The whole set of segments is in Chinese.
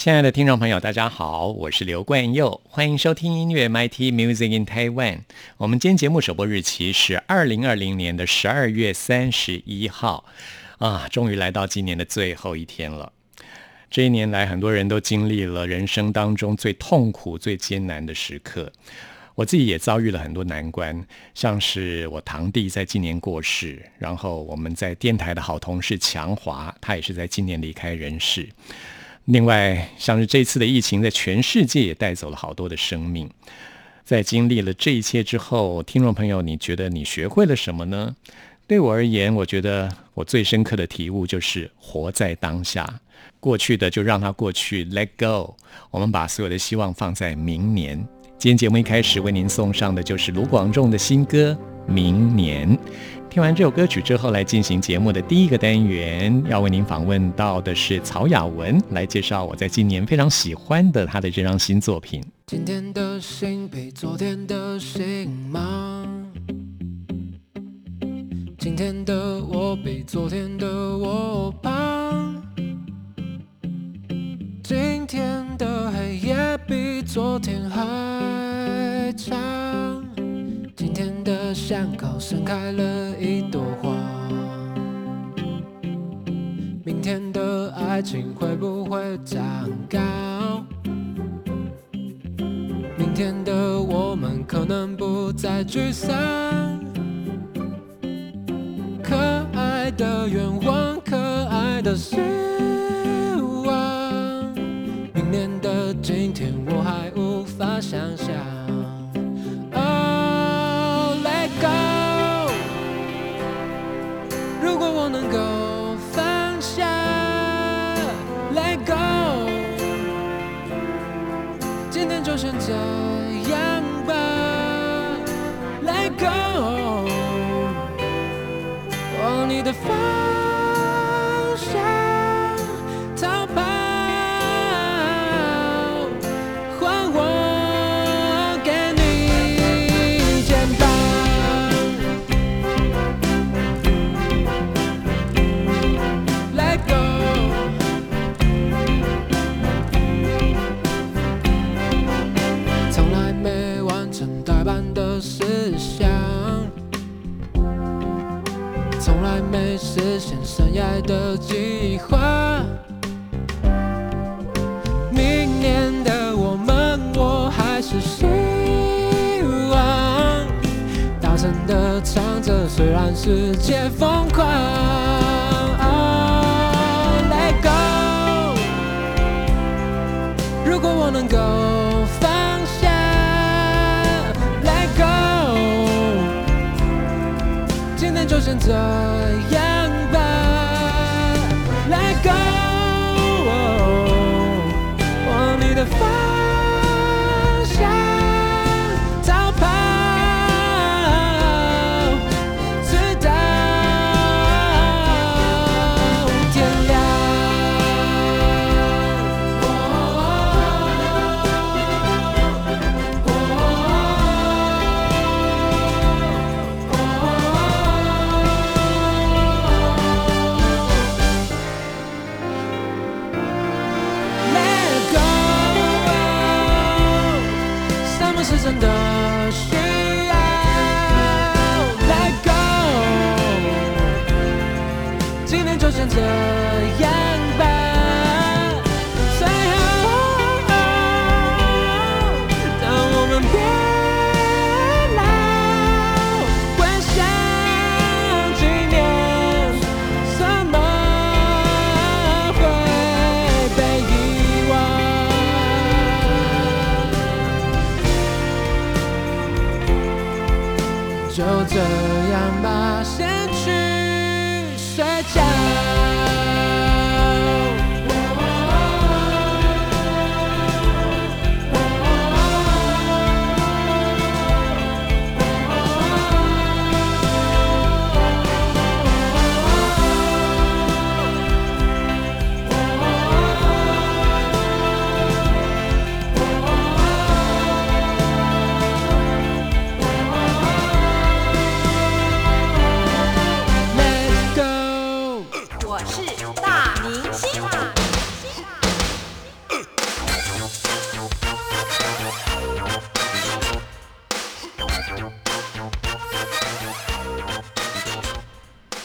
亲爱的听众朋友，大家好，我是刘冠佑，欢迎收听音乐 MIT Music in Taiwan。我们今天节目首播日期是二零二零年的十二月三十一号，啊，终于来到今年的最后一天了。这一年来，很多人都经历了人生当中最痛苦、最艰难的时刻。我自己也遭遇了很多难关，像是我堂弟在今年过世，然后我们在电台的好同事强华，他也是在今年离开人世。另外，像是这次的疫情，在全世界也带走了好多的生命。在经历了这一切之后，听众朋友，你觉得你学会了什么呢？对我而言，我觉得我最深刻的体悟就是活在当下，过去的就让它过去，Let go。我们把所有的希望放在明年。今天节目一开始为您送上的就是卢广仲的新歌《明年》。听完这首歌曲之后，来进行节目的第一个单元，要为您访问到的是曹雅文，来介绍我在今年非常喜欢的他的这张新作品。今天的心比昨天的心忙，今天的我比昨天的我胖，今天的黑夜比昨天还长。今天的巷口盛开了一朵花，明天的爱情会不会长高？明天的我们可能不再沮丧。可爱的愿望，可爱的希望，明年的今天我还无法想象。Oh, let go。如果我能够放下，Let go，今天就先这样吧，Let go，往你的爱的计划，明年的我们，我还是希望大声的唱着，虽然世界疯狂。Let go，如果我能够放下，Let go，今天就先这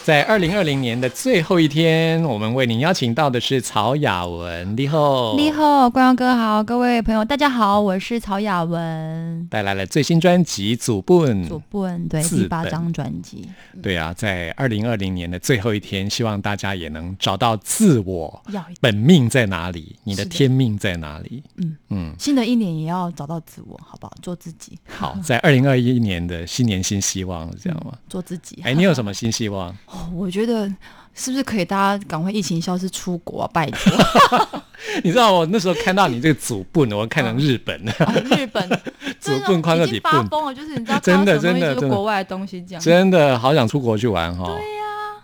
在二零二零年的最后一天，我们为您邀请到的是曹雅文，你好，你，好，光耀哥好，各位朋友大家好，我是曹雅文，带来了最新专辑《祖本》，祖本》。对第八张专辑，对啊，在二零二零年的最后一天，希望大家也能找到自我本命在哪里，你的天命在哪里。嗯嗯，新的一年也要找到自我，好不好？做自己，好，在二零二一年的新年新希望，这样吗？做自己。哎，你有什么新希望？哦我觉得是不是可以大家赶快疫情消失出国啊？拜托，你知道我那时候看到你这个祖 bun，我看成日本日本 祖 bun 宽乐已经发疯了，就是你知道真的真的国外的东西这样。真的好想出国去玩哈。对呀，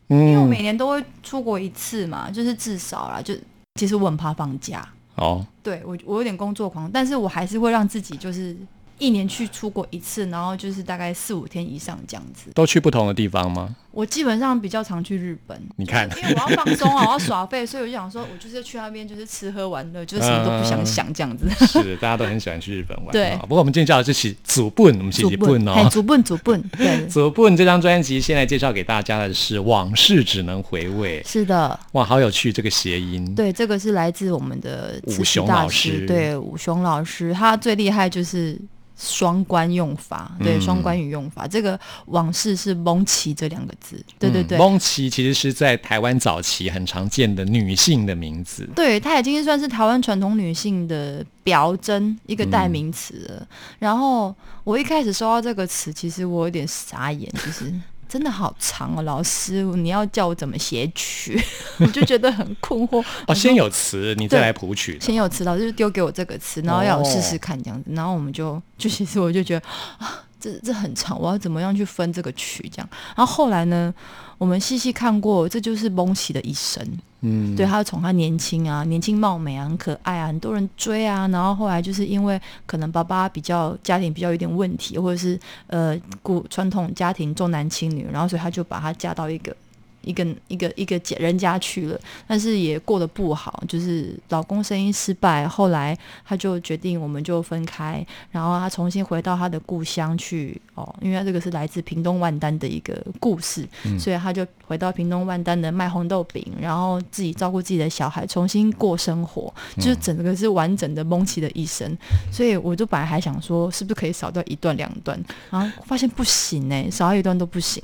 嗯，因为我每年都会出国一次嘛，就是至少啦，就其实我很怕放假，哦，对我我有点工作狂，但是我还是会让自己就是一年去出国一次，然后就是大概四五天以上这样子。都去不同的地方吗？我基本上比较常去日本，你看因为我要放松啊，我要耍废，所以我就想说，我就是去那边就是吃喝玩乐，就是什么都不想想这样子。是，大家都很喜欢去日本玩。对啊不过我们今天叫的是起祖 bun，我们是起 bun 哎，哦。祖笨祖笨，对，祖 bun 这张专辑，现在介绍给大家的是《往事只能回味》。是的，哇，好有趣，这个谐音。对，这个是来自我们的武雄老师对，武雄老师，他最厉害就是双关用法，对，嗯双关语用法。这个往事是蒙奇这两个字，对对对。嗯蒙奇其实是在台湾早期很常见的女性的名字。对，它已经算是台湾传统女性的表征一个代名词了。然后我一开始收到这个词，其实我有点傻眼，就是真的好长哦，老师，你要叫我怎么写曲？我就觉得很困惑。哦，先有词，你再来谱曲。先有词，老师就丢给我这个词，然后要我试哦试看这样子，然后我们就就其实我就觉得啊，这这很长，我要怎么样去分这个曲这样？然后后来呢，我们细细看过，这就是蒙奇的一生。嗯，对，他宠他年轻啊，年轻貌美啊，很可爱啊，很多人追啊，然后后来就是因为可能爸爸比较家庭比较有点问题，或者是呃古传统家庭重男轻女，然后所以他就把她嫁到一个。一个一个一个姐人家去了，但是也过得不好，就是老公生意失败，后来他就决定我们就分开，然后他重新回到他的故乡去哦，因为他这个是来自屏东万丹的一个故事，所以他就回到屏东万丹的卖红豆饼，然后自己照顾自己的小孩，重新过生活，就是整个是完整的蒙奇的一生。所以我就本来还想说，是不是可以少掉一段两段，然后发现不行哎、少掉一段都不行。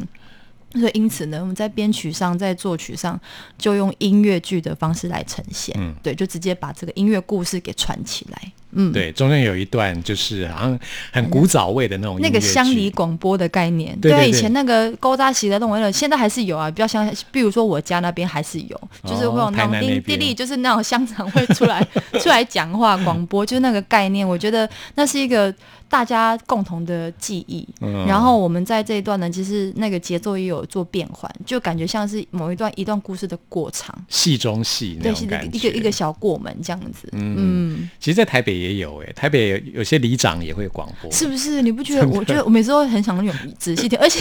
所以因此呢，我们在编曲上，在作曲上，就用音乐剧的方式来呈现，嗯。对，就直接把这个音乐故事给串起来，嗯，对，中间有一段就是好像很古早味的那种那个乡里广播的概念，对对对。以前那个勾扎席的动物乐，现在还是有啊，比较像，比如说我家那边还是有，就是会有那种哦台南那边。叮滴滴，就是那种乡长会出来 出来讲话广播，就是那个概念，我觉得那是一个大家共同的记忆。嗯然后我们在这一段呢，其实那个节奏也有做变换，就感觉像是某一段一段故事的过场，戏中戏那种感觉。一个一个小过门这样子，嗯嗯其实，在台北也有诶，台北有有些里长也会广播，是不是？你不觉得？我觉得我每次都很想用仔细听，而且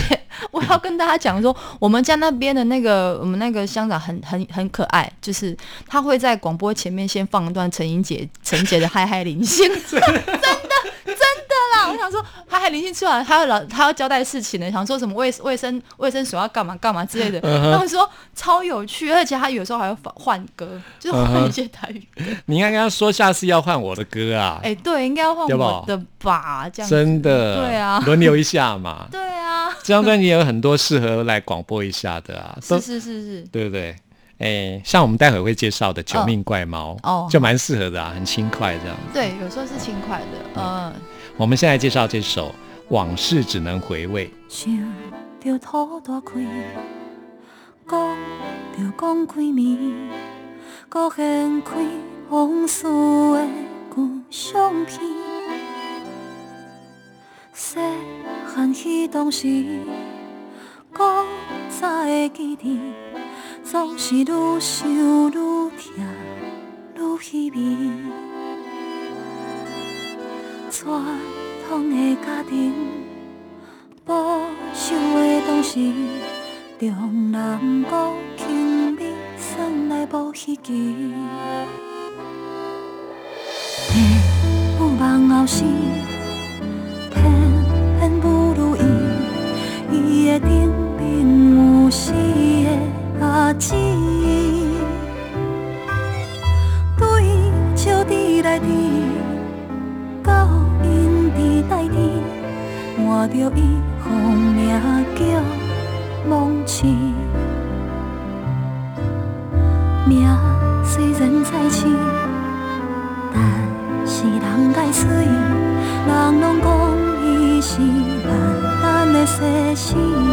我要跟大家讲说，我们家那边的那个我们那个乡长很很很可爱，就是他会在广播前面先放一段陈英杰陈杰的《嗨嗨零星》，真的我想说，他还零星出来，他要老他要交代事情呢，想说什么卫卫生卫生所要干嘛干嘛之类的，他们说超有趣，而且他有时候还会换歌，就是换一些台语歌。你应该跟他说下次要换我的歌啊，哎、对，应该要换我的吧？这样子真的，对啊轮流一下嘛。对啊，这张专辑也有很多适合来广播一下的啊，是是是是，对不对？哎，像我们待会会介绍的《九命怪猫》哦就蛮适合的啊，很轻快这样。对，有时候是轻快的，嗯，我们现在介绍这首《往事只能回味。想着土大开，讲着讲开暝，搁掀开往事的旧相片。细汉彼当时，古早的记忆，总是愈想愈痛，愈稀微。传统的家庭，保守的当时，重男轻美，算来无稀奇。父母望后生，偏偏不如意，伊的顶面有死的阿姊，对笑滴来滴。到因伫代天，换着伊风名叫忘记。名虽然在生，但是人该水，人拢讲伊是万咱的西施。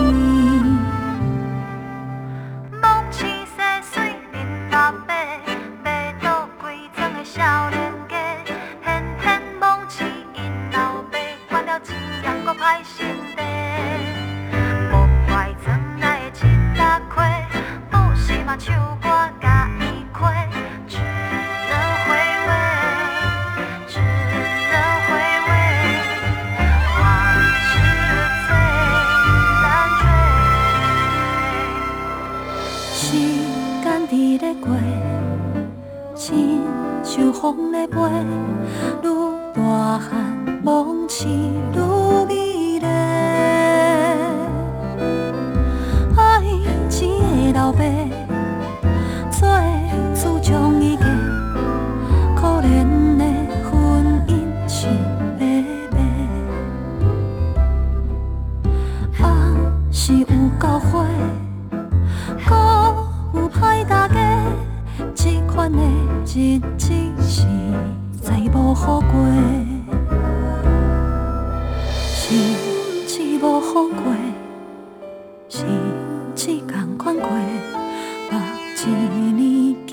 一年囝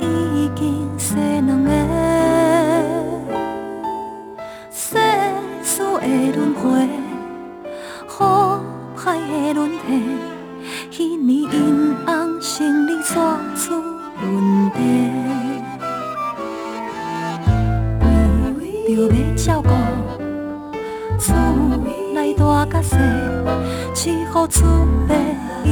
已经生两个，世事的轮回，好歹的轮替。迄年因翁生理错出问题，为着要照顾厝内大甲细，只好出卖伊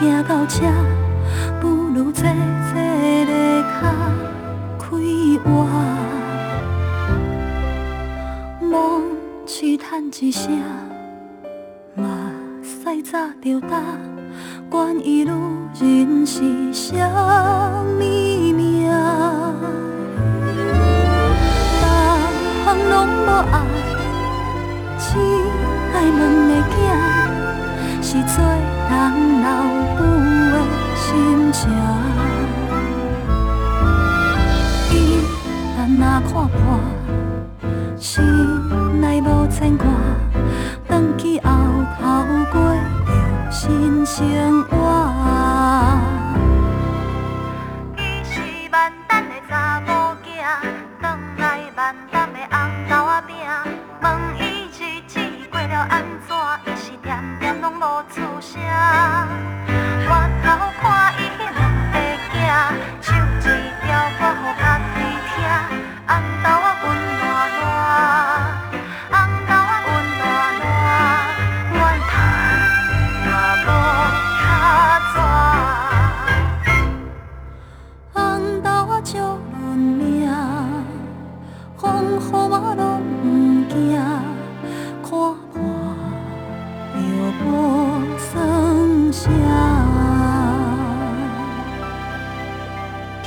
行到这，不如坐坐咧脚开活，梦试叹一声，嘛使早着答，管伊女人是啥物命，人拢无爱，只爱两个囝。是做人老母的心情。伊咱若看破，心内无牵挂，返去后头过着新生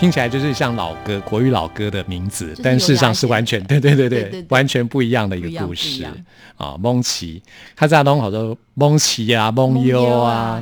听起来就是像老歌国语老歌的名字就，是但事实上是完全 对对对对完全不一样的一个故事。啊。蒙奇，他在东好多蒙奇啊、蒙优啊，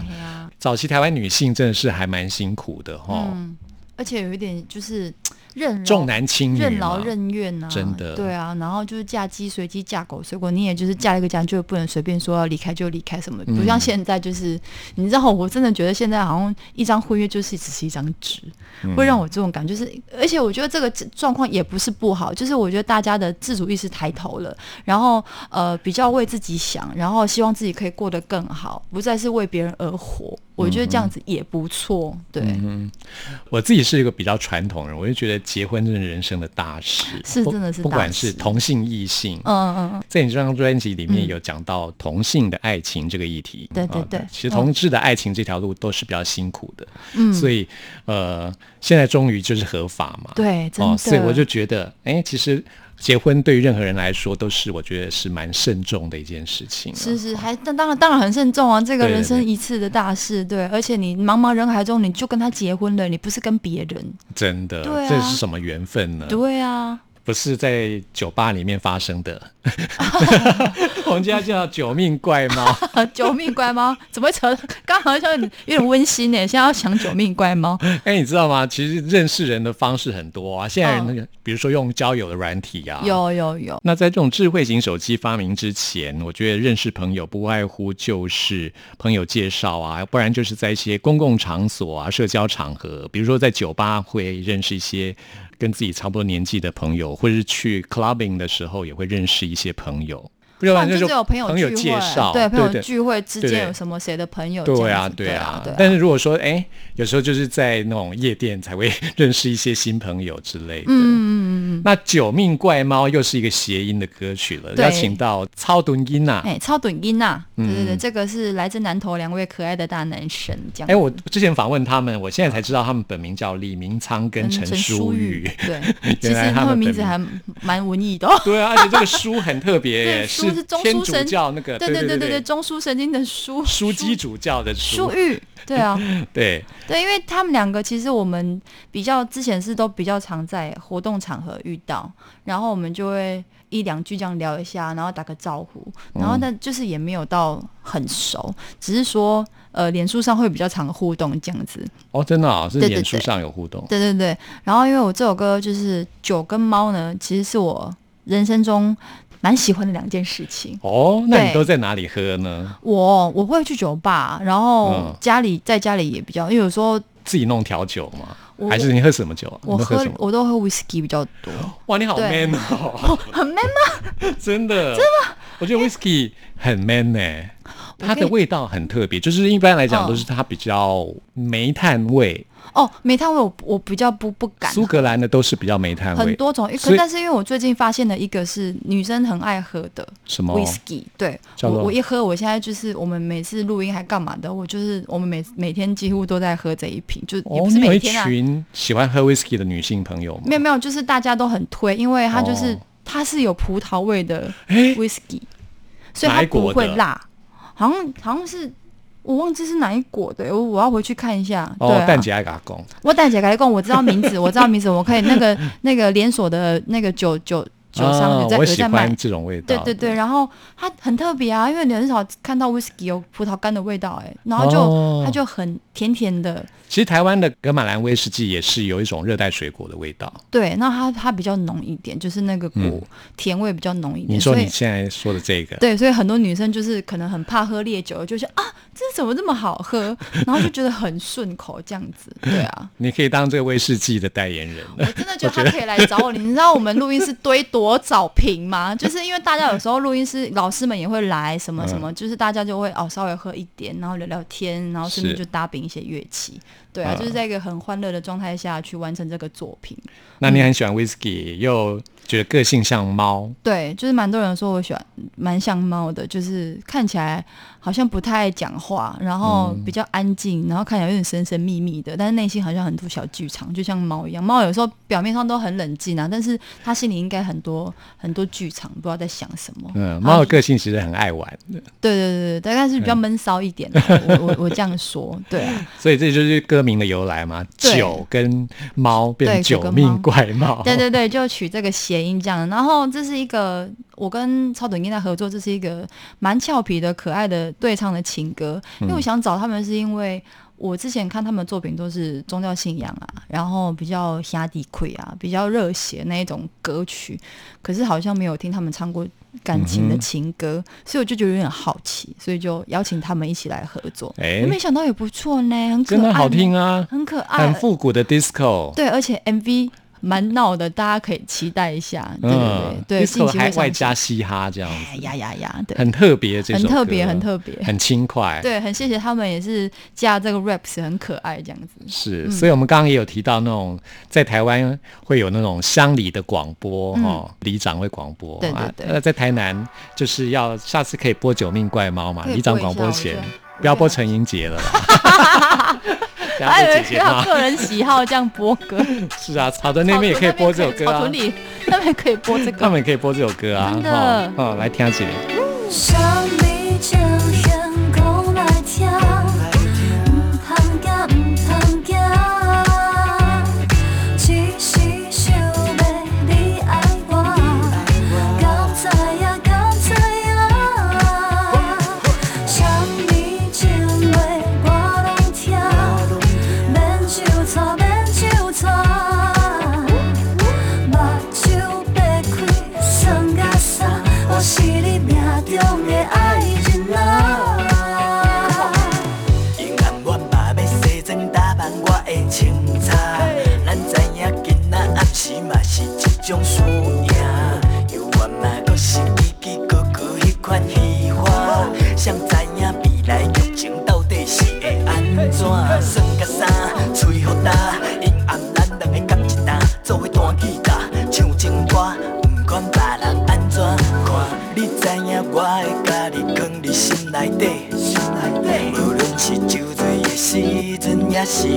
早期台湾女性真的是还蛮辛苦的哈，嗯，而且有一点就是任劳重男轻女，任劳任怨呐、真的。对啊，然后就是嫁鸡随鸡，嫁狗随狗，你也就是嫁一个家，就不能随便说要离开就离开什么，嗯。不像现在就是，你知道，我真的觉得现在好像一张婚约就是只是一张纸，嗯。会让我这种感觉，就是，而且我觉得这个状况也不是不好，就是我觉得大家的自主意识抬头了，然后呃比较为自己想，然后希望自己可以过得更好，不再是为别人而活，我觉得这样子也不错，对。嗯我自己是一个比较传统人，我就觉得结婚真是人生的大事，不是真的是不管是同性异性，嗯嗯嗯，在你这张专辑里面嗯有讲到同性的爱情这个议题，啊对对对。其实同志的爱情这条路都是比较辛苦的，嗯。所以呃，现在终于就是合法嘛，对，真的，哦，所以我就觉得，哎，其实结婚对于任何人来说都是我觉得是蛮慎重的一件事情、啊，是是，还但当然当然很慎重啊，这个人生一次的大事，对，而且你茫茫人海中，你就跟他结婚了，你不是跟别人，真的，对啊。这是什么缘分呢？对啊，不是在酒吧里面发生的，我们家叫九命怪猫。九命怪猫怎么会扯？刚好像有点温馨呢，现在要想九命怪猫，哎，你知道吗？其实认识人的方式很多啊。现在人比如说用交友的软体啊，。有有有，那在这种智慧型手机发明之前，我觉得认识朋友不外乎就是朋友介绍啊，不然就是在一些公共场所啊、社交场合，比如说在酒吧会认识一些跟自己差不多年纪的朋友，或者是去 clubbing 的时候也会认识一些朋友，不然就就是有朋友朋友聚介绍，会，对，朋友对聚会之间有什么谁的朋友这对啊，对啊，但是如果说，哎，有时候就是在那种夜店才会认识一些新朋友之类的。嗯嗯嗯嗯，那《九命怪猫》又是一个谐音的歌曲了，对。邀请到超短音呐。哎，超短音呐，对对对，嗯这个是来自南投两位可爱的大男神，这样。哎，我之前访问他们，我现在才知道他们本名叫李明仓跟陈淑玉。对，其 原来他实他们名名字还蛮文艺的哦。对啊，而且这个书很特别耶，对书是中枢神教那个，对对对对对对，中枢神经的枢枢机主教的书，书玉，对啊，对，对，因为他们两个其实我们比较之前是都比较常在活动场合遇到，然后我们就会一两句这样聊一下，然后打个招呼，然后但就是也没有到很熟，只是说呃脸书上会比较常互动这样子。哦，真的啊，是脸书上有互动，对对对，然后因为我这首歌就是酒跟猫呢，其实是我人生中蛮喜欢的两件事情。哦，那你都在哪里喝呢？我我会去酒吧，然后嗯家里在家里也比较，因为有时候自己弄调酒吗？我还是你喝什么酒啊？我喝？我都喝 whisky 比较多，哇，你好 man 哦，很 man 吗？真的，真的吗？我觉得 whisky 很 man 呢、它的味道很特别，就是一般来讲嗯都是它比较煤炭味，哦，煤炭味我我比较不不敢。苏格兰的都是比较煤炭味。很多种，可但是因为我最近发现了一个是女生很爱喝的什么？whisky，对我我一喝，我现在就是我们每次录音还干嘛的，我就是我们每每天几乎都在喝这一瓶，就也哦，不是每天啊，群喜欢喝 whisky 的女性朋友吗？没有没有，就是大家都很推，因为它就是、哦它是有葡萄味的哎 whisky，所以它不会辣，好像好像是我忘记是哪一国的，我我要回去看一下。对哦，啊、蛋姐爱给他供，我蛋姐改讲，我知道名字，我知道名字，我可以那个 那个连锁的那个酒酒酒商啊有在、我喜有在卖欢。这种味道。对对对，然后它很特别啊，因为你很少看到 whisky 有葡萄干的味道，哎，然后就、哦它就很甜甜的，其实台湾的格马兰威士忌也是有一种热带水果的味道。对，那它它比较浓一点，就是那个果、嗯甜味比较浓一点，你说你现在说的这个，对，所以很多女生就是可能很怕喝烈酒，就是啊，这怎么这么好喝，然后就觉得很顺口这样子，对啊。你可以当这个威士忌的代言人我。真的 觉得他可以来找我。你知道我们录音室堆多少瓶吗？就是因为大家有时候录音师老师们也会来，什么什么，就是大家就会哦稍微喝一点，然后聊聊天，然后顺便就搭饼一些乐器。对啊，嗯就是在一个很欢乐的状态下去完成这个作品。那你很喜欢 whisky，又觉得个性像猫，对，就是蛮多人说我喜欢蛮像猫的，就是看起来好像不太爱讲话，然后比较安静，然后看起来有点神神秘秘的，但是内心好像很多小剧场，就像猫一样。猫有时候表面上都很冷静啊，但是它心里应该很多很多剧场，不知道在想什么。嗯，猫的个性其实很爱玩的，对对对对，大概是比较闷骚一点的。我我我这样说，对啊，所以这就是歌名的由来嘛，对九跟猫变九命怪猫，对对对，就取这个谐音这样。然后这是一个我跟超短音在合作，这是一个蛮俏皮的、可爱的对唱的情歌。因为我想找他们，是因为我之前看他们的作品都是宗教信仰啊，然后比较下底溃啊，比较热血那一种歌曲，可是好像没有听他们唱过。感情的情歌，所以我就觉得有点好奇，所以就邀请他们一起来合作。哎没想到也不错呢，很可爱，真的好听，啊，很可爱，很复古的 disco，对，而且 MV 蛮闹的，大家可以期待一下。对对对对，近嗯，disco 期会上线还外加嘻哈这样子，哎呀呀呀，对，很特别，这首很特别，很特别。很轻快，对，很谢谢他们，也是加这个 raps 很可爱这样子。是，嗯。所以我们刚刚也有提到那种在台湾会有那种乡里的广播哦，里长会广播，嗯对对啊对。那在台南就是要下次可以播《九命怪猫》嘛，里长广播前不要播陈英杰了 还有被姐姐骂。要个人喜好这样播歌，是啊，草屯那边也可以播这首歌啊草屯，里那边可以播这个。他们也可以播这首歌啊，真的哦哦，来听起来。的清茶，咱知影今仔暗时嘛是一种输赢，犹原嘛搁是记记哥哥迄款喜欢，谁知影未来剧情到底是会安怎？算甲啥，吹好大，阴暗咱两个共一担，做伙弹吉他，唱情歌，不管别人安怎看，你知影我会甲你藏伫心内底。无论是酒醉的时阵，也是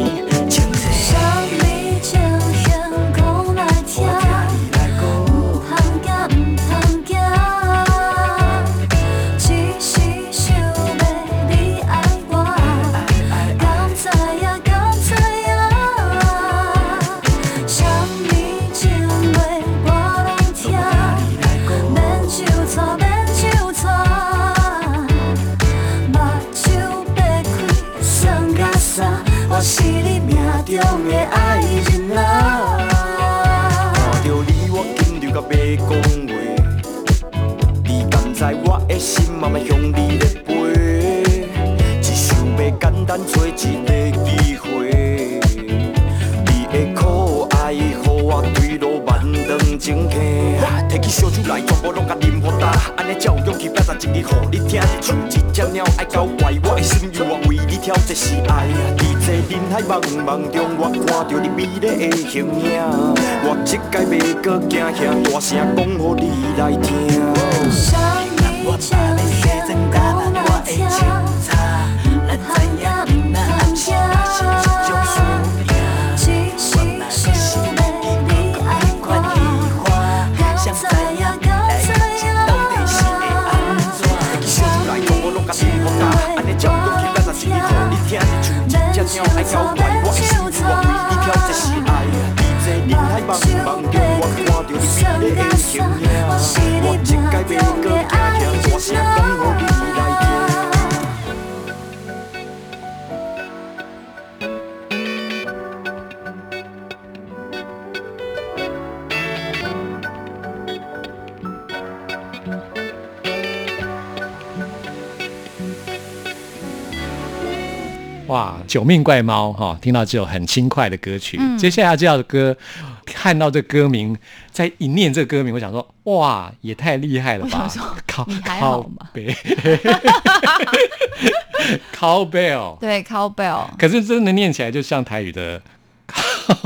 尼才有勇气表达一句，互你听，像一只鸟爱交怪，我的心犹原为你跳，这是爱。在这人海茫茫中，我看着你美丽的形影，我这届要搁惊吓，大声讲互你来听。想你情形讲来听，咱知影今仔暗时交怪，我的心犹原为你跳，这是爱。在这人海茫茫中，我看着你美丽的形影，我这届要搁惊吓，大声讲互你来听。哇，九命怪猫哈、听到这首很轻快的歌曲，嗯。接下来这首歌，看到这歌名，在一念这歌名，我想说，哇，也太厉害了吧。我想说！靠你还好吗？背 cowbell，对，cowbell，可是真的念起来就像台语的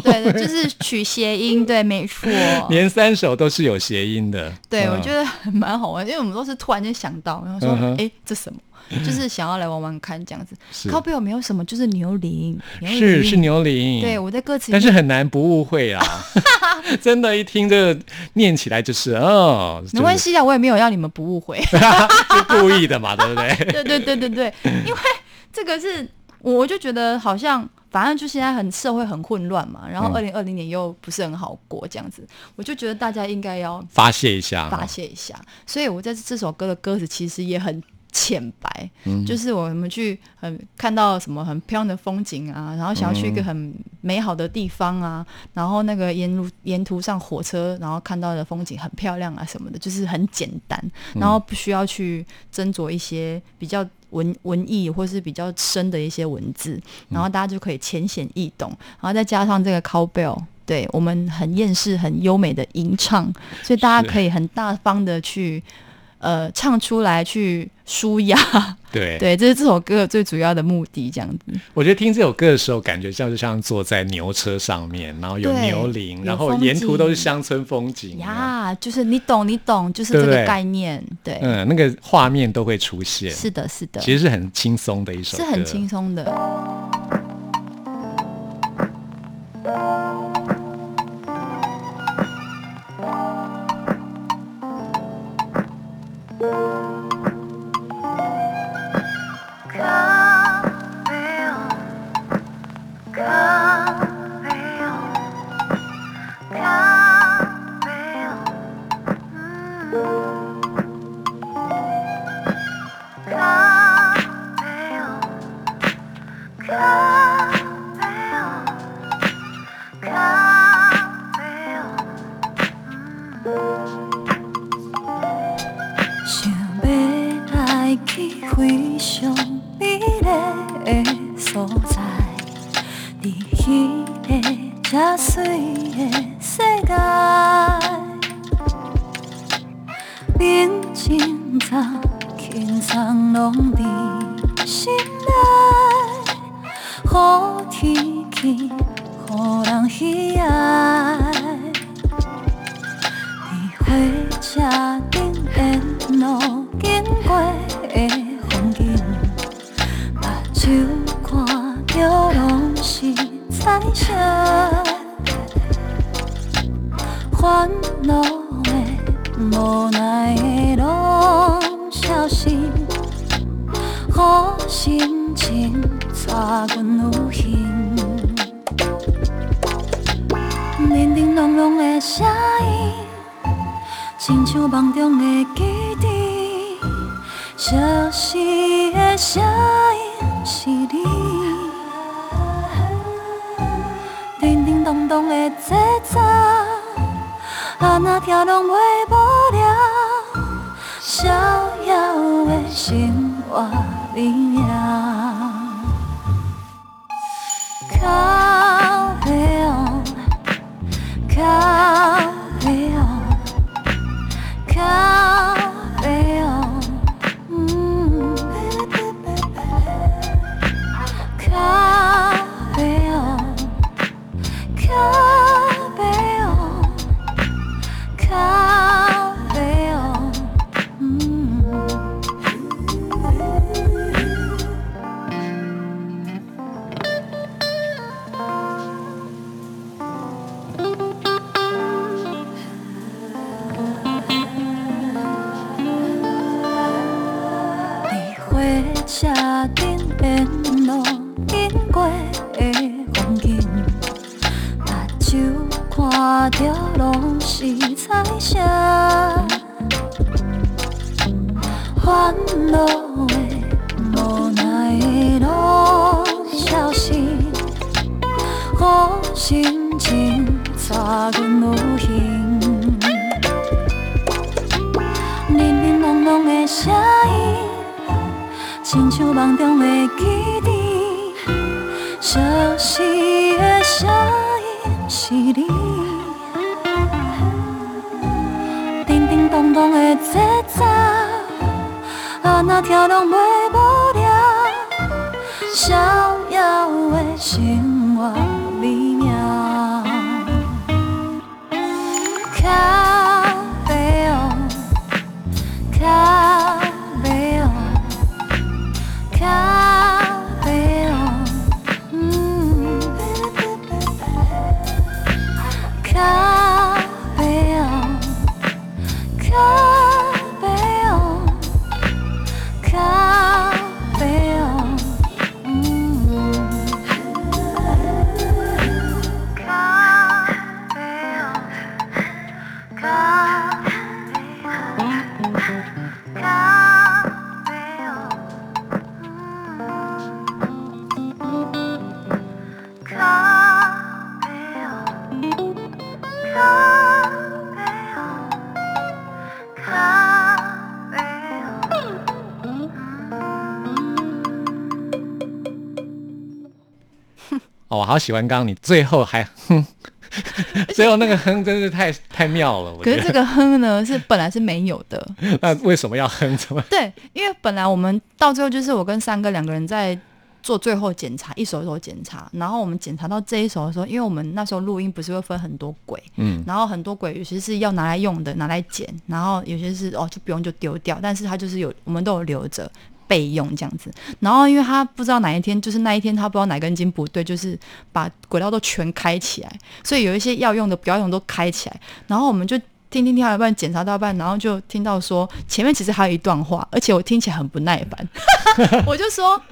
对对，就是取谐音，对，没错。连三首都是有谐音的。对，嗯我觉得很蛮好玩，因为我们都是突然间想到，然后说哎、这什么？就是想要来玩玩看这样子。是靠背有没有什么？就是牛铃，是是。牛铃，对，我在歌词但，是很难不误会啊！真的，一听这个念起来就是哦，没关系啊，我也没有要你们不误会。就是，是故意的嘛，对不对？对对对对对，因为这个是，我就觉得好像。反正就现在很社会很混乱嘛，然后嗯二零二零年又不是很好过，这样子，我就觉得大家应该要发泄一下，发泄一下。所以我在这首歌的歌词其实也很浅白，嗯就是我们去很看到什么很漂亮的风景啊，然后想要去一个很美好的地方啊，然后那个沿路沿途上火车，然后看到的风景很漂亮啊什么的，就是很简单，然后不需要去斟酌一些比较。文文艺或是比较深的一些文字，然后大家就可以浅显易懂，然后再加上这个 cowbell，对我们很厌世、很优美的吟唱，所以大家可以很大方的去呃唱出来，去舒压。对对，这是这首歌最主要的目的，这样子。我觉得听这首歌的时候，感觉像就像坐在牛车上面，然后有牛铃，然后沿途都是景乡村风景啊。呀，就是你懂，你懂，就是这个概念。对，嗯，那个画面都会出现，是的，是的，其实是很轻松的一首歌，是很轻松的。的、无奈的拢消失，好心情带阮有幸。叮叮咚咚的声音，亲像梦中的基地。消失的声音是你，叮叮咚咚的节奏，啊哪跳拢袂无，逍遥的心，我明了。看着拢是彩色，烦恼的、无奈的拢消失，好心情带阮有幸。叮叮咚咚的声音，亲像梦中的跳动不。好喜欢刚刚你最后还哼，最后那个哼真是太太妙了。可是这个哼呢，是本来是没有的。那为什么要哼？怎么？对，因为本来我们到最后就是我跟三哥两个人在做最后检查，一首一首检查。然后我们检查到这一首的时候，因为我们那时候录音不是会分很多轨，嗯，然后很多轨有些是要拿来用的，拿来剪，然后有些是哦就不用就丢掉，但是它就是有我们都有留着。备用这样子，然后因为他不知道哪一天，就是那一天他不知道哪根筋不对，就是把轨道都全开起来，所以有一些要用的不要用都开起来，然后我们就听听听到一半，检查到一半，然后就听到说前面其实还有一段话，而且我听起来很不耐烦，我就说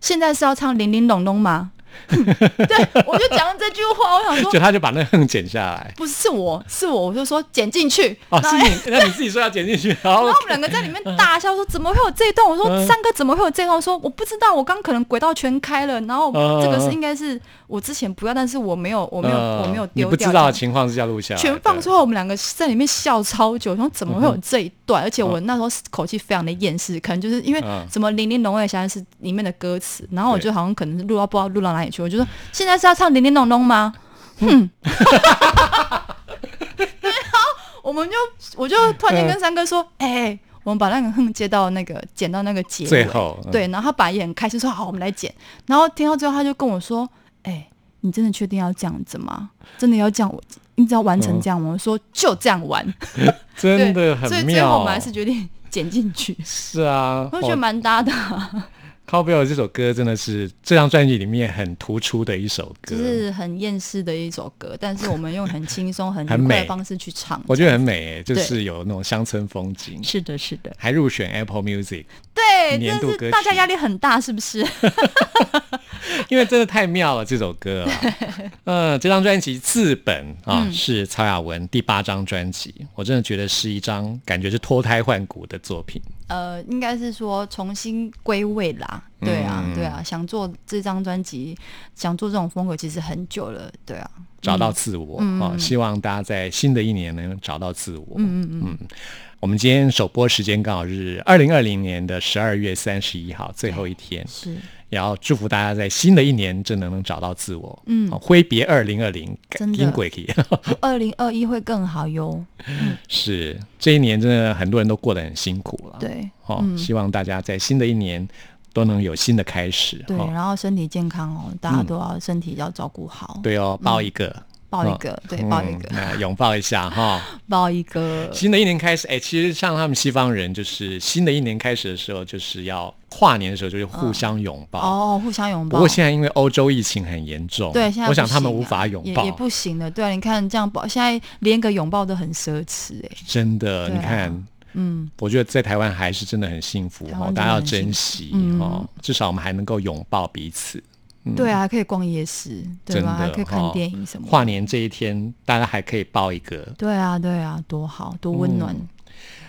现在是要唱零零隆隆吗？对，我就讲了这句话，我想说就他就把那个哼剪下来。不是是我是我，我就说剪进去，哦，是你，那你自己说要剪进去，然后我们两个在里面大笑，说怎么会有这一段？我说嗯三哥怎么会有这一段？说我不知道，我刚可能轨道全开了，然后嗯这个是应该是我之前不要，但是我没有，我没有，呃我没有你不知道丢掉这样。的情况之下录下来，全放出对来，我们两个在里面笑超久，说怎么会有这一段？而且我那时候口气非常的厌世，可能就是因为嗯。什么《零零龙尾侠》是里面的歌词，然后我就好像可能是录到不知道录到哪里去，我就说 现在是要唱《零零龙龙》吗？哼，然后我们就我就突然间跟三哥说，哎、我们把那个哼接到那个剪到那个结尾，最后嗯。对，然后他本来也很开心说好，我们来剪，然后听到最后他就跟我说，哎、你真的确定要这样子吗？真的要这样？你只要完成这样吗？我说就这样玩，真的很妙所以最后。我们还是决定剪进去，是啊，我觉得蛮搭的啊、Cowbell 这首歌真的是这张专辑里面很突出的一首歌，就是很厌世的一首歌，但是我们用很轻松、很 很美。愉快的方式去唱，我觉得很美诶，就是有那种乡村风景，是。的，是的，还入选 Apple Music，对，年度歌曲。大家曲压力很大，是不是？因为真的太妙了这首歌啊。呃，这张专辑字本啊、嗯。是曹雅文第八张专辑，我真的觉得是一张感觉是脱胎换骨的作品。呃，应该是说重新归位啦，对啊，嗯对啊，想做这张专辑，想做这种风格其实很久了，对啊，找到自我嗯啊、希望大家在新的一年能找到自我。嗯。嗯嗯，我们今天首播时间刚好是二零二零年的十二月三十一号，最后一天，是也要祝福大家在新的一年真的能找到自我。嗯哦挥别二零二零，真的。二零二一会更好哟，是这一年真的很多人都过得很辛苦了。对哦，嗯希望大家在新的一年都能有新的开始。对，哦、然后身体健康哦，大家都要身体要照顾好，对哦，抱一个，抱一个，对，嗯抱一个，那拥抱一下哈。抱一个，新的一年开始，哎，其实像他们西方人，就是新的一年开始的时候，就是要跨年的时候，就是互相拥抱。哦，互相拥抱。不过现在因为欧洲疫情很严重，对，现在我想他们无法拥抱也也，不行了。对啊，你看这样抱，现在连个拥抱都很奢侈哎、真的，啊你看。嗯，我觉得在台湾还是真的很幸福哦，台湾真的大家要珍惜嗯哦，至少我们还能够拥抱彼此。对啊，还可以逛夜市，对吧？还可以看哦电影什么的。跨年这一天，大家还可以抱一个。对啊，对啊，多好，多温暖。嗯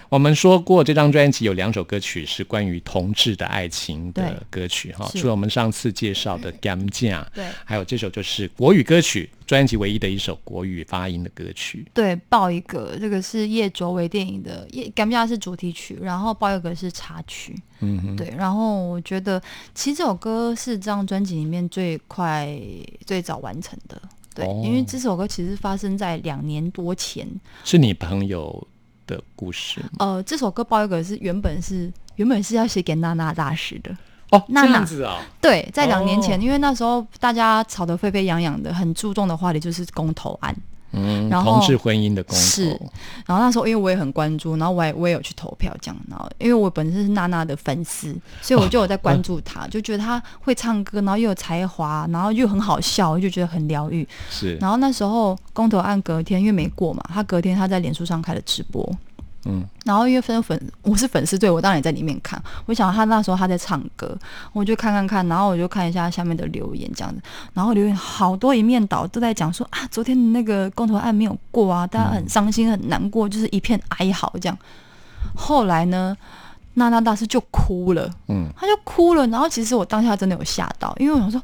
我们说过，这张专辑有两首歌曲是关于同志的爱情的歌曲哈，除了我们上次介绍的 《Gam 架》，对还有这首就是国语歌曲，专辑唯一的一首国语发音的歌曲。对，爆一个，这个是叶卓伟电影的《叶甘亚》是主题曲，然后爆一个是插曲。嗯哼，对，然后我觉得其实这首歌是这张专辑里面最快、最早完成的。对，哦因为这首歌其实发生在两年多前。是你朋友的故事呃，这首歌包一个是原本是原本是要写给娜娜大师的。哦，这娜娜样子啊，对，在两年前，哦因为那时候大家吵得沸沸扬扬的，很注重的话题就是公投案。嗯，然后同志婚姻的公是，然后那时候因为我也很关注，然后我也我也有去投票这样，然后因为我本身是娜娜的粉丝，所以我就有在关注她，就觉得她会唱歌，然后又有才华，然后又很好笑，我就觉得很疗愈。是，然后那时候公投案隔天，因为没过嘛，他隔天他在脸书上开了直播，嗯，然后因为分粉，我是粉丝队，我当然也在里面看。我想他那时候他在唱歌，我就看看看，然后我就看一下下面的留言这样子，然后留言好多一面倒都在讲说啊，昨天的那个公投案没有过啊，大家很伤心很难过，就是一片哀嚎这样。后来呢，娜娜大师就哭了，嗯，他就哭了，然后其实我当下真的有吓到，因为我想说。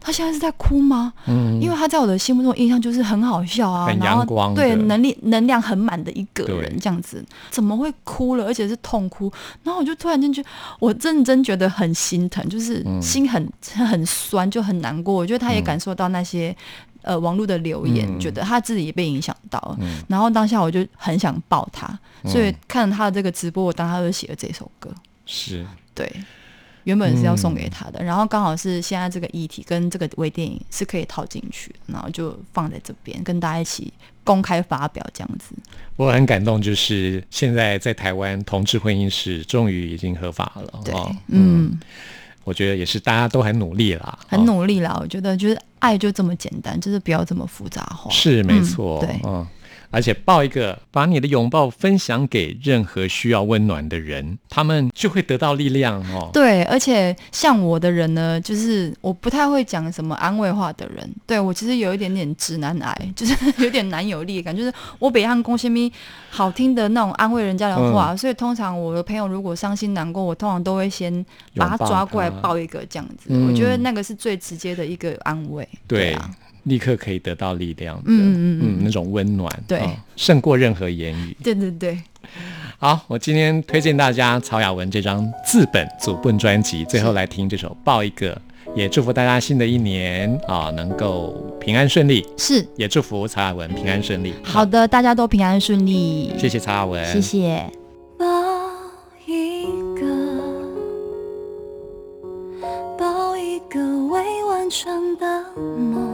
他现在是在哭吗？嗯，因为他在我的心目中印象就是很好笑啊，很然后阳光对能力能量很满的一个人，这样子怎么会哭了，而且是痛哭？然后我就突然间觉得，我认真觉得很心疼，就是嗯心很很酸，就很难过。我觉得他也感受到那些。呃，网络的留言，嗯觉得他自己也被影响到了，嗯然后当下我就很想抱他，所以看了他的这个直播，我当他就写了这首歌。是对，原本是要送嗯给他的，然后刚好是现在这个议题跟这个微电影是可以套进去，然后就放在这边跟大家一起公开发表这样子。我很感动，就是现在在台湾同志婚姻是终于已经合法了。对，哦嗯，我觉得也是大家都很努力啦，很哦努力啦。我觉得就是爱就这么简单，就是不要这么复杂化。是没错，嗯对嗯，而且抱一个，把你的拥抱分享给任何需要温暖的人，他们就会得到力量哦。对，而且像我的人呢，就是我不太会讲什么安慰话的人。对我其实有一点点直男癌，就是有点男友力感，就是我北汉公先咪好听的那种安慰人家的嗯话，所以通常我的朋友如果伤心难过，我通常都会先把他抓过来抱一个这样子。嗯我觉得那个是最直接的一个安慰。对啊，立刻可以得到力量的，嗯嗯嗯嗯那种温暖，对哦胜过任何言语。对对对，好，我今天推荐大家曹雅文这张自本组 bun 专辑，最后来听这首《抱一个》，也祝福大家新的一年啊能够平安顺利，是也祝福曹雅文平安顺利。好的，大家都平安顺利。谢谢曹雅文，谢谢。抱一个，抱一个未完成的梦，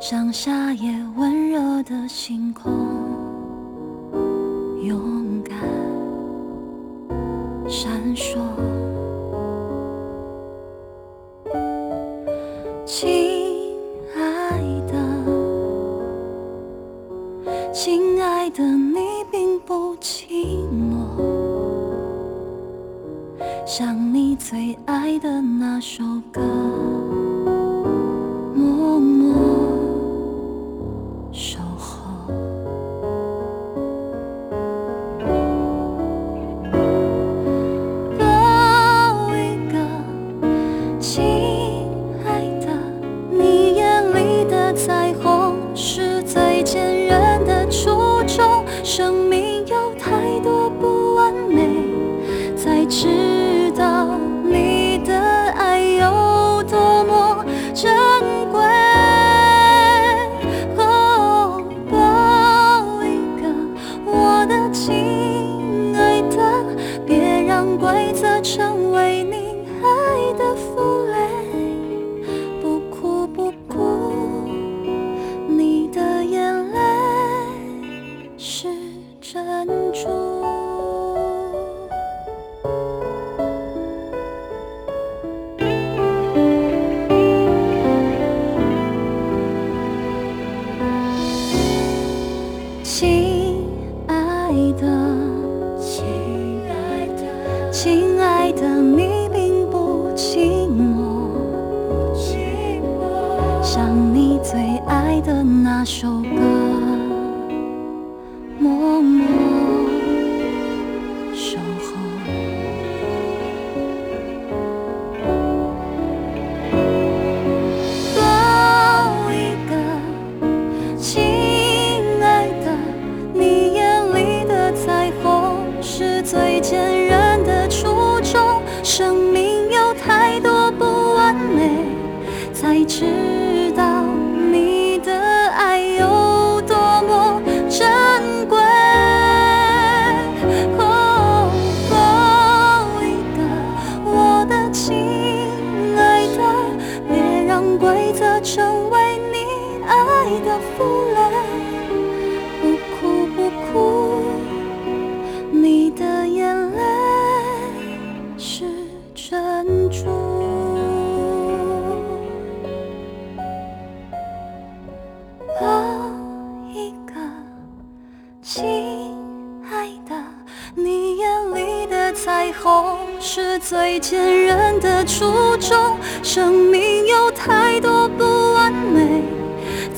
像夏夜温热的星空，勇敢闪烁。亲爱的，亲爱的，亲爱的，你并不寂寞，像你最爱的那首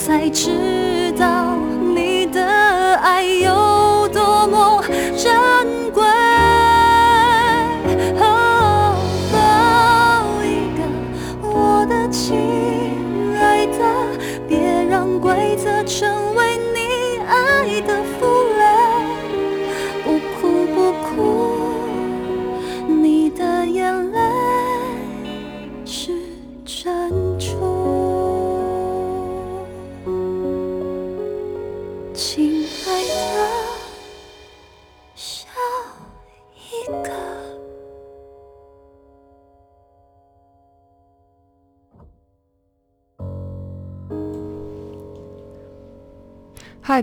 才知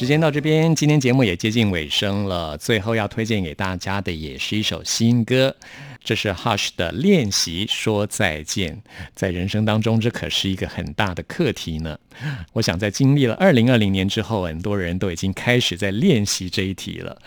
时间到这边，今天节目也接近尾声了。最后要推荐给大家的也是一首新歌，这是 Hush 的《练习说再见》。在人生当中，这可是一个很大的课题呢。我想在经历了2020年之后，很多人都已经开始在练习这一题了。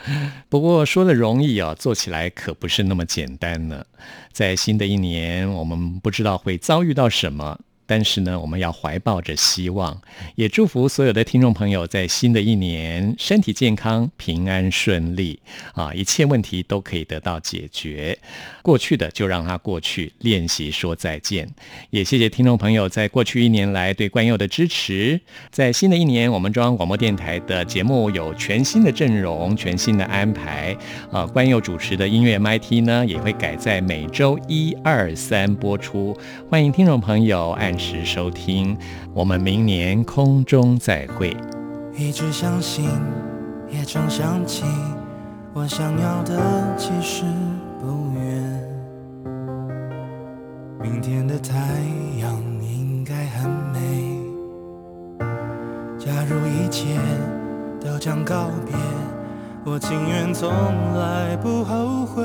不过说的容易啊，做起来可不是那么简单呢。在新的一年，我们不知道会遭遇到什么。但是呢，我们要怀抱着希望，也祝福所有的听众朋友在新的一年身体健康、平安顺利啊，一切问题都可以得到解决。过去的就让它过去，练习说再见。也谢谢听众朋友在过去一年来对关佑的支持。在新的一年，我们中央广播电台的节目有全新的阵容、全新的安排啊。关佑主持的音乐 MIT 呢，也会改在每周一、二、三播出。欢迎听众朋友按时收听。我们明年空中再会。一直相信，也常想起，我想要的其实不远。明天的太阳应该很美。假如一切都将告别，我情愿从来不后悔。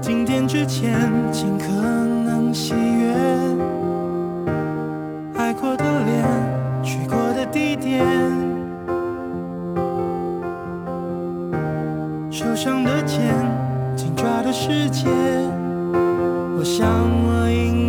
今天之前，尽可能喜悦。爱过的脸，去过的地点，受伤的肩，紧抓的世界。我想我应